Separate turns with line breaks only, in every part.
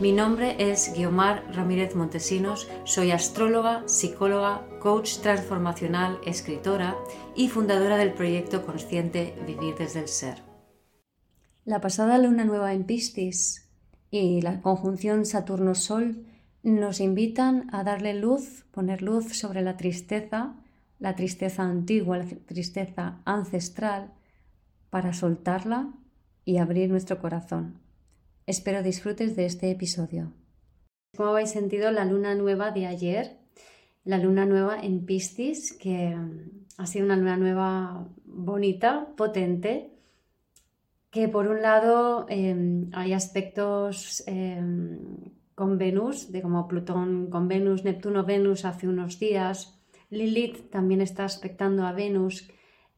Mi nombre es Guiomar Ramírez Montesinos, soy astróloga, psicóloga, coach transformacional, escritora y fundadora del proyecto consciente Vivir desde el Ser. La pasada luna nueva en Piscis y la conjunción Saturno-Sol nos invitan a darle luz, poner luz sobre la tristeza, la tristeza antigua, la tristeza ancestral, para soltarla y abrir nuestro corazón. Espero disfrutes de este episodio. ¿Cómo habéis sentido la luna nueva de ayer? La luna nueva en Piscis, que mm, ha sido una luna nueva bonita, potente, que por un lado em, hay aspectos em, con Venus, de como Plutón con Venus, Neptuno, Venus hace unos días. Lilith también está aspectando a Venus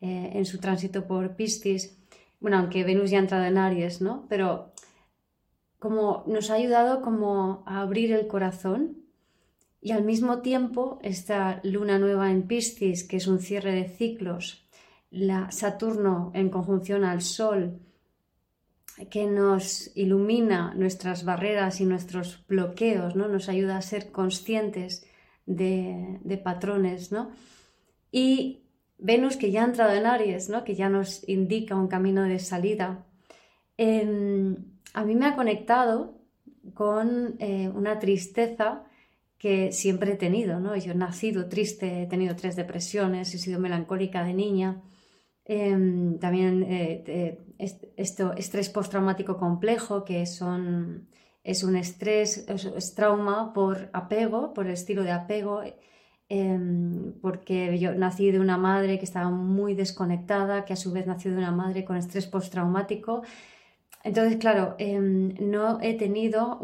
eh, en su tránsito por Piscis. Bueno, aunque Venus ya ha entrado en Aries, ¿no? Pero como nos ha ayudado como a abrir el corazón y al mismo tiempo esta luna nueva en Piscis, que es un cierre de ciclos, la Saturno en conjunción al Sol, que nos ilumina nuestras barreras y nuestros bloqueos, ¿no? Nos ayuda a ser conscientes de, patrones, ¿no? Y Venus, que ya ha entrado en Aries, ¿no? Que ya nos indica un camino de salida. Em, a mí me ha conectado con eh, una tristeza que siempre he tenido, ¿no? Yo he nacido triste, he tenido tres depresiones, he sido melancólica de niña, em, también eh, esto, estrés postraumático complejo, que son, es un estrés, es, trauma por apego, por el estilo de apego, em, porque yo nací de una madre que estaba muy desconectada, que a su vez nació de una madre con estrés postraumático, entonces, claro, em, no he tenido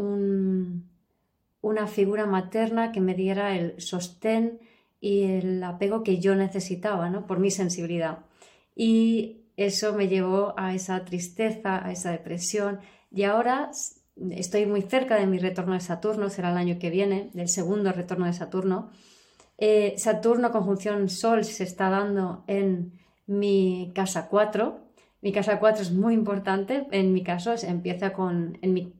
una figura materna que me diera el sostén y el apego que yo necesitaba, ¿no? Por mi sensibilidad. Y eso me llevó a esa tristeza, a esa depresión. Y ahora estoy muy cerca de mi retorno de Saturno, será el año que viene, del segundo retorno de Saturno. Eh, Saturno conjunción Sol se está dando en mi casa 4 mi casa 4 es muy importante. En mi caso, empieza con, en mi,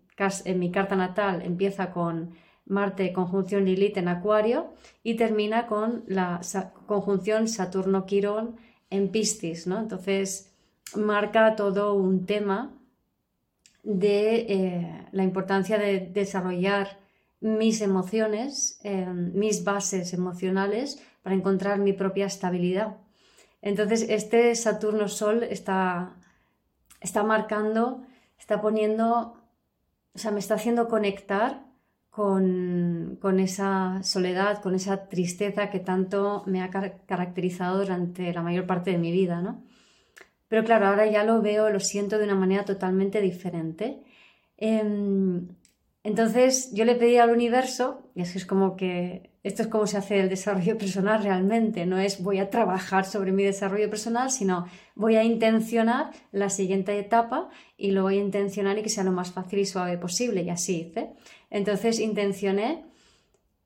en mi carta natal empieza con Marte conjunción Lilith en Acuario y termina con la conjunción Saturno-Quirón en Piscis, ¿no? Entonces marca todo un tema de eh, la importancia de desarrollar mis emociones, eh, mis bases emocionales para encontrar mi propia estabilidad. Entonces, este Saturno-Sol está, está marcando, está poniendo, o sea, me está haciendo conectar con, esa soledad, con esa tristeza que tanto me ha caracterizado durante la mayor parte de mi vida, ¿no? Pero claro, ahora ya lo veo, lo siento de una manera totalmente diferente. Em, entonces yo le pedí al universo, y es que es como que esto es como se hace el desarrollo personal realmente, no es voy a trabajar sobre mi desarrollo personal, sino voy a intencionar la siguiente etapa y lo voy a intencionar y que sea lo más fácil y suave posible, y así hice. Entonces intencioné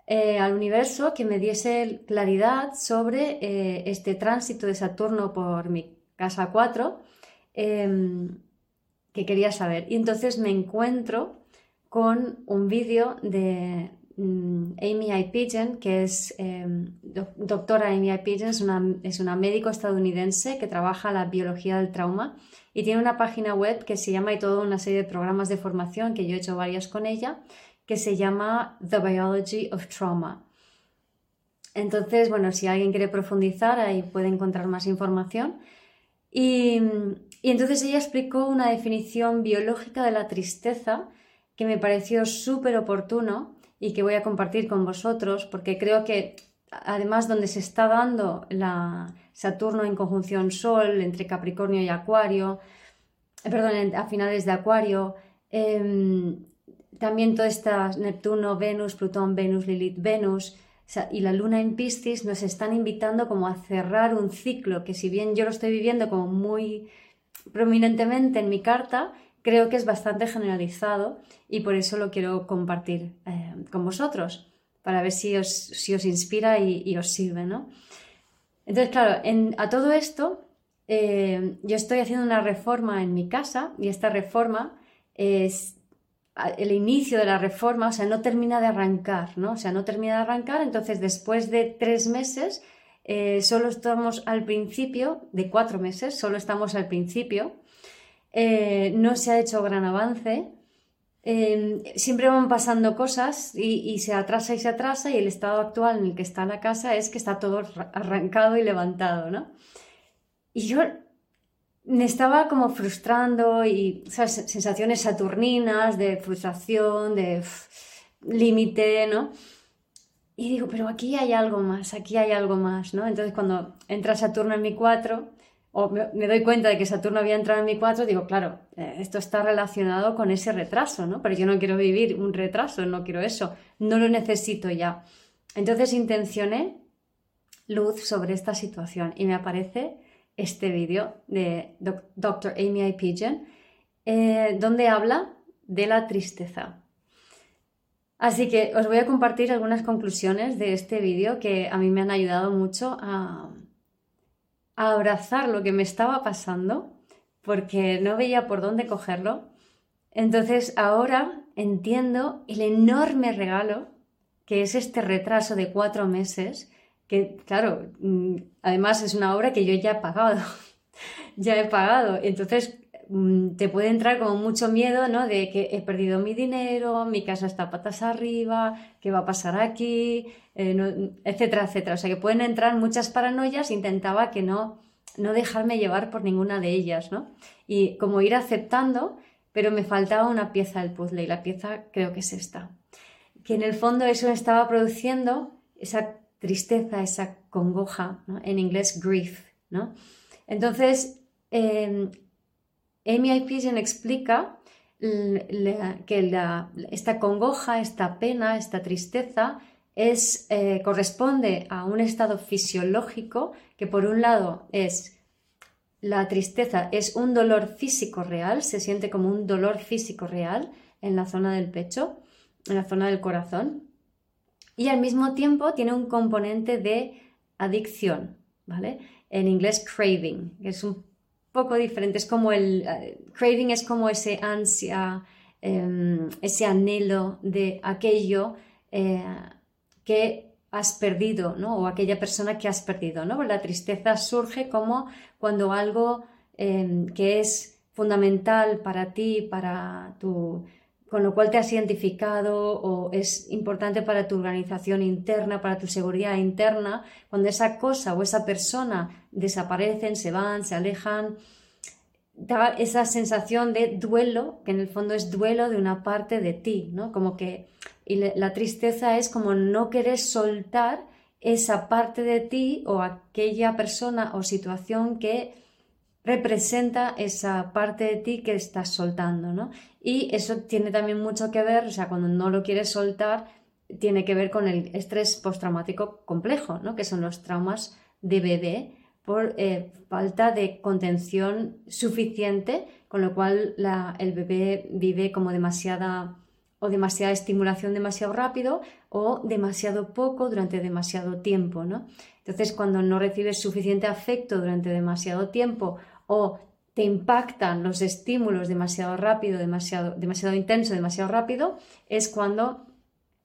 eh, al universo que me diese claridad sobre eh, este tránsito de Saturno por mi casa 4 em, que quería saber. Y entonces me encuentro con un vídeo de Mm, Amy I. Pigeon, que es em, doctora Amy I. Pigeon, es una, es una, médico estadounidense que trabaja la biología del trauma y tiene una página web que se llama y toda una serie de programas de formación que yo he hecho varias con ella, que se llama The Biology of Trauma. Entonces, bueno, si alguien quiere profundizar, ahí puede encontrar más información. Y, y entonces ella explicó una definición biológica de la tristeza que me pareció súper oportuno y que voy a compartir con vosotros porque creo que además donde se está dando la Saturno en conjunción Sol entre Capricornio y Acuario, eh, perdón, a finales de Acuario, em, también todo esta Neptuno, Venus, Plutón, Venus, Lilith, Venus y la luna en Piscis nos están invitando como a cerrar un ciclo que si bien yo lo estoy viviendo como muy prominentemente en mi carta, creo que es bastante generalizado y por eso lo quiero compartir eh, con vosotros, para ver si os, si os inspira y, os sirve, ¿no? Entonces, claro, a todo esto, eh, yo estoy haciendo una reforma en mi casa y esta reforma es el inicio de la reforma, o sea, no termina de arrancar, ¿no? O sea, no termina de arrancar, entonces después de tres meses, eh, solo estamos al principio, de cuatro meses, solo estamos al principio, eh, no se ha hecho gran avance, em, siempre van pasando cosas y, se atrasa y se atrasa y el estado actual en el que está la casa es que está todo arrancado y levantado, ¿no? Y yo me estaba como frustrando y sensaciones saturninas de frustración, de límite, ¿no? Y digo, pero aquí hay algo más, aquí hay algo más, ¿no? Entonces cuando entra Saturno en mi 4, o me, doy cuenta de que Saturno había entrado en mi 4, digo, claro, eh, esto está relacionado con ese retraso, ¿no? Pero yo no quiero vivir un retraso, no quiero eso, no lo necesito ya. Entonces intencioné luz sobre esta situación y me aparece este vídeo de Dr. Amy I. Pigeon, eh, donde habla de la tristeza. Así que os voy a compartir algunas conclusiones de este vídeo que a mí me han ayudado mucho a, a abrazar lo que me estaba pasando porque no veía por dónde cogerlo. Entonces ahora entiendo el enorme regalo que es este retraso de cuatro meses que claro, mm, además es una obra que yo ya he pagado, ya he pagado, entonces te puede entrar como mucho miedo, ¿no? De que he perdido mi dinero, mi casa está patas arriba, qué va a pasar aquí, eh, etcétera, etcétera. O sea que pueden entrar muchas paranoias, intentaba que no, no dejarme llevar por ninguna de ellas, ¿no? Y como ir aceptando, pero me faltaba una pieza del puzzle y la pieza creo que es esta. Que en el fondo eso estaba produciendo esa tristeza, esa congoja, en inglés grief. ¿no? Entonces, eh, Amy. Pigeon explica que esta congoja, esta pena, esta tristeza es, eh, corresponde a un estado fisiológico que por un lado es la tristeza es un dolor físico real, se siente como un dolor físico real en la zona del pecho, en la zona del corazón, y al mismo tiempo tiene un componente de adicción, ¿vale? En inglés craving, que es un poco diferente, es como el eh, craving es como ese ansia, em, ese anhelo de aquello eh, que has perdido, ¿no? O aquella persona que has perdido, ¿no? La tristeza surge como cuando algo em, que es fundamental para ti, para tu con lo cual te has identificado o es importante para tu organización interna, para tu seguridad interna, cuando esa cosa o esa persona desaparecen, se van, se alejan, da esa sensación de duelo, que en el fondo es duelo de una parte de ti, ¿no? Como que y la tristeza es como no querer soltar esa parte de ti o aquella persona o situación que representa esa parte de ti que estás soltando, ¿no? Y eso tiene también mucho que ver, o sea, cuando no lo quieres soltar, tiene que ver con el estrés postraumático complejo, ¿no? Que son los traumas de bebé por eh, falta de contención suficiente, con lo cual el bebé vive como demasiada o demasiada estimulación demasiado rápido o demasiado poco durante demasiado tiempo, ¿no? Entonces, cuando no recibes suficiente afecto durante demasiado tiempo o te impactan los estímulos demasiado rápido, demasiado, demasiado intenso, demasiado rápido, es cuando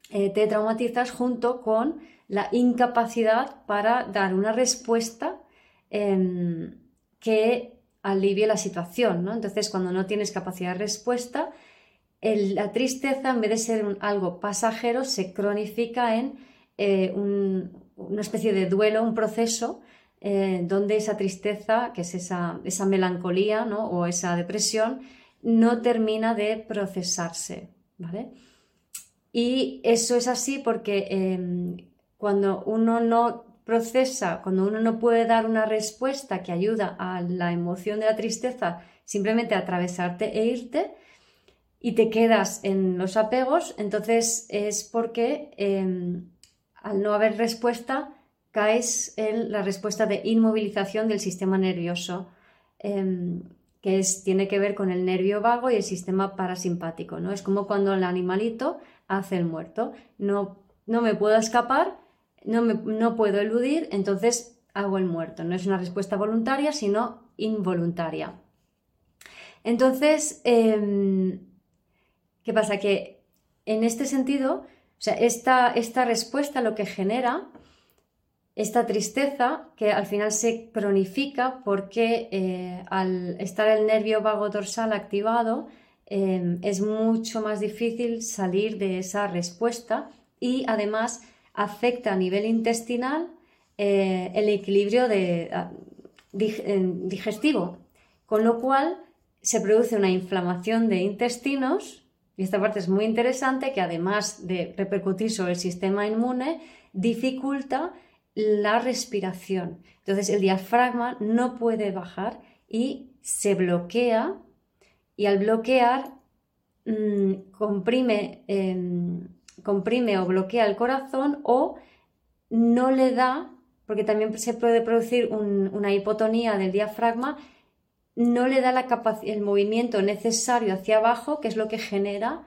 eh, te traumatizas junto con la incapacidad para dar una respuesta em, que alivie la situación. ¿no? Entonces, cuando no tienes capacidad de respuesta, la tristeza, en vez de ser algo pasajero, se cronifica en eh, una especie de duelo, un proceso eh, donde esa tristeza, que es esa, melancolía o esa depresión, no termina de procesarse. ¿vale? Y eso es así porque em, cuando uno no procesa, cuando uno no puede dar una respuesta que ayuda a la emoción de la tristeza, simplemente atravesarte e irte, y te quedas en los apegos, entonces es porque em, al no haber respuesta caes en la respuesta de inmovilización del sistema nervioso, em, que es, tiene que ver con el nervio vago y el sistema parasimpático. ¿no? Es como cuando el animalito hace el muerto. No, no me puedo escapar, no, me, no puedo eludir, entonces hago el muerto. No es una respuesta voluntaria, sino involuntaria. Entonces, em, ¿qué pasa? Que en este sentido, o sea, esta, esta respuesta lo que genera esta tristeza que al final se cronifica porque eh, al estar el nervio vago dorsal activado em, es mucho más difícil salir de esa respuesta y además afecta a nivel intestinal eh, el equilibrio ah, digestivo, con lo cual se produce una inflamación de intestinos y esta parte es muy interesante que además de repercutir sobre el sistema inmune dificulta la respiración. Entonces el diafragma no puede bajar y se bloquea y al bloquear mm, comprime, em, comprime o bloquea el corazón o no le da, porque también se puede producir una hipotonía del diafragma, no le da la el movimiento necesario hacia abajo, que es lo que genera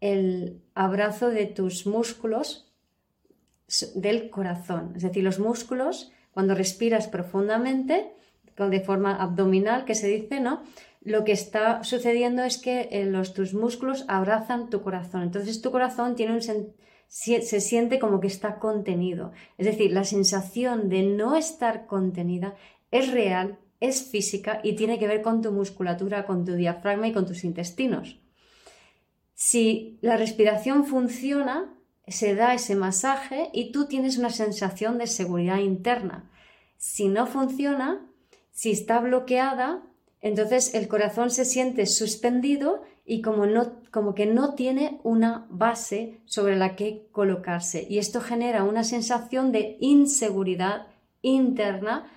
el abrazo de tus músculos del corazón. Es decir, los músculos, cuando respiras profundamente, de forma abdominal, que se dice, ¿no? Lo que está sucediendo es que eh, los, tus músculos abrazan tu corazón. Entonces tu corazón tiene un se siente como que está contenido. Es decir, la sensación de no estar contenida es real, es física y tiene que ver con tu musculatura, con tu diafragma y con tus intestinos. Si la respiración funciona, se da ese masaje y tú tienes una sensación de seguridad interna. Si no funciona, si está bloqueada, entonces el corazón se siente suspendido y como, no, como que no tiene una base sobre la que colocarse. Y esto genera una sensación de inseguridad interna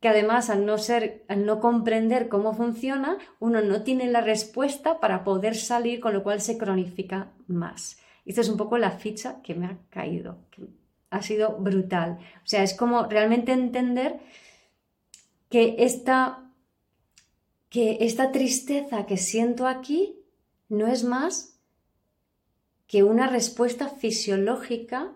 que además al no ser, al no comprender cómo funciona, uno no tiene la respuesta para poder salir, con lo cual se cronifica más. Esta es un poco la ficha que me ha caído, que ha sido brutal. O sea, es como realmente entender que esta, que esta tristeza que siento aquí no es más que una respuesta fisiológica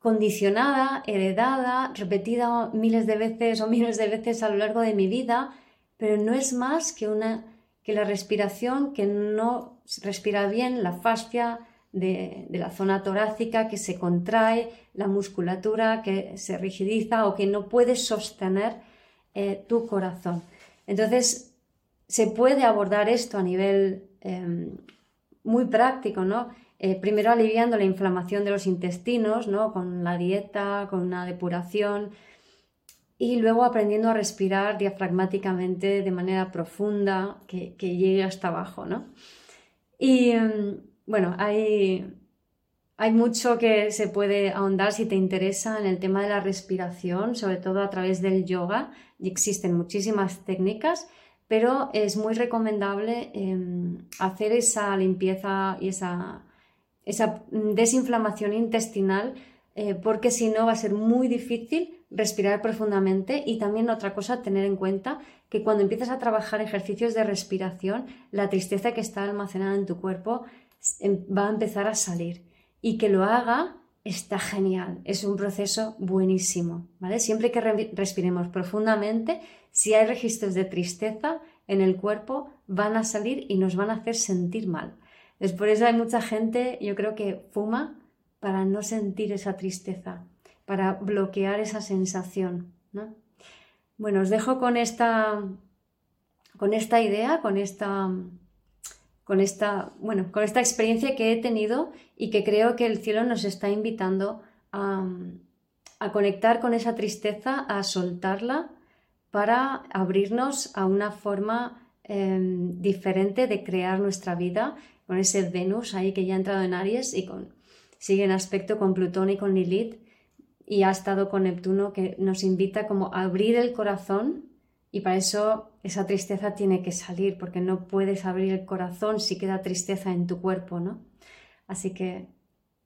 condicionada, heredada, repetida miles de veces o miles de veces a lo largo de mi vida, pero no es más que una que la respiración que no respira bien, la fascia, de, la zona torácica que se contrae, la musculatura que se rigidiza o que no puede sostener eh, tu corazón. Entonces, se puede abordar esto a nivel em, muy práctico, ¿no? Eh, primero aliviando la inflamación de los intestinos, ¿no? Con la dieta, con una depuración y luego aprendiendo a respirar diafragmáticamente de manera profunda que, que llegue hasta abajo, ¿no? Y, em, bueno, hay, hay mucho que se puede ahondar si te interesa en el tema de la respiración, sobre todo a través del yoga, y existen muchísimas técnicas, pero es muy recomendable em, hacer esa limpieza y esa, esa desinflamación intestinal, eh, porque si no va a ser muy difícil respirar profundamente. Y también otra cosa, tener en cuenta que cuando empiezas a trabajar ejercicios de respiración, la tristeza que está almacenada en tu cuerpo va a empezar a salir y que lo haga está genial, es un proceso buenísimo, ¿vale? Siempre que respiremos profundamente, si hay registros de tristeza en el cuerpo, van a salir y nos van a hacer sentir mal. Es por eso hay mucha gente, yo creo que fuma para no sentir esa tristeza, para bloquear esa sensación, ¿no? Bueno, os dejo con esta, con esta idea, con esta con esta, bueno, con esta experiencia que he tenido y que creo que el cielo nos está invitando a, conectar con esa tristeza, a soltarla para abrirnos a una forma em, diferente de crear nuestra vida, con ese Venus ahí que ya ha entrado en Aries y con, sigue en aspecto con Plutón y con Lilith. Y ha estado con Neptuno que nos invita como a abrir el corazón Y para eso esa tristeza tiene que salir, porque no puedes abrir el corazón si queda tristeza en tu cuerpo, ¿no? Así que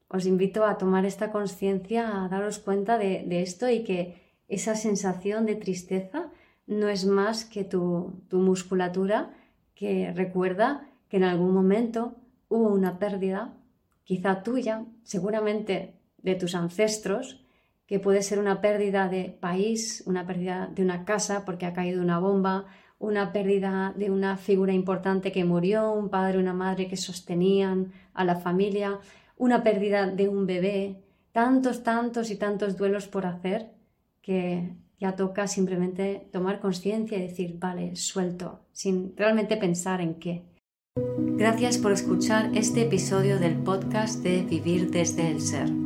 os invito a tomar esta conciencia, a daros cuenta de, esto y que esa sensación de tristeza no es más que tu, tu musculatura que recuerda que en algún momento hubo una pérdida, quizá tuya, seguramente de tus ancestros, que puede ser una pérdida de país, una pérdida de una casa porque ha caído una bomba, una pérdida de una figura importante que murió, un padre, una madre que sostenían a la familia, una pérdida de un bebé, tantos, tantos y tantos duelos por hacer que ya toca simplemente tomar conciencia y decir, vale, suelto, sin realmente pensar en qué. Gracias por escuchar este episodio del podcast de Vivir desde el Ser.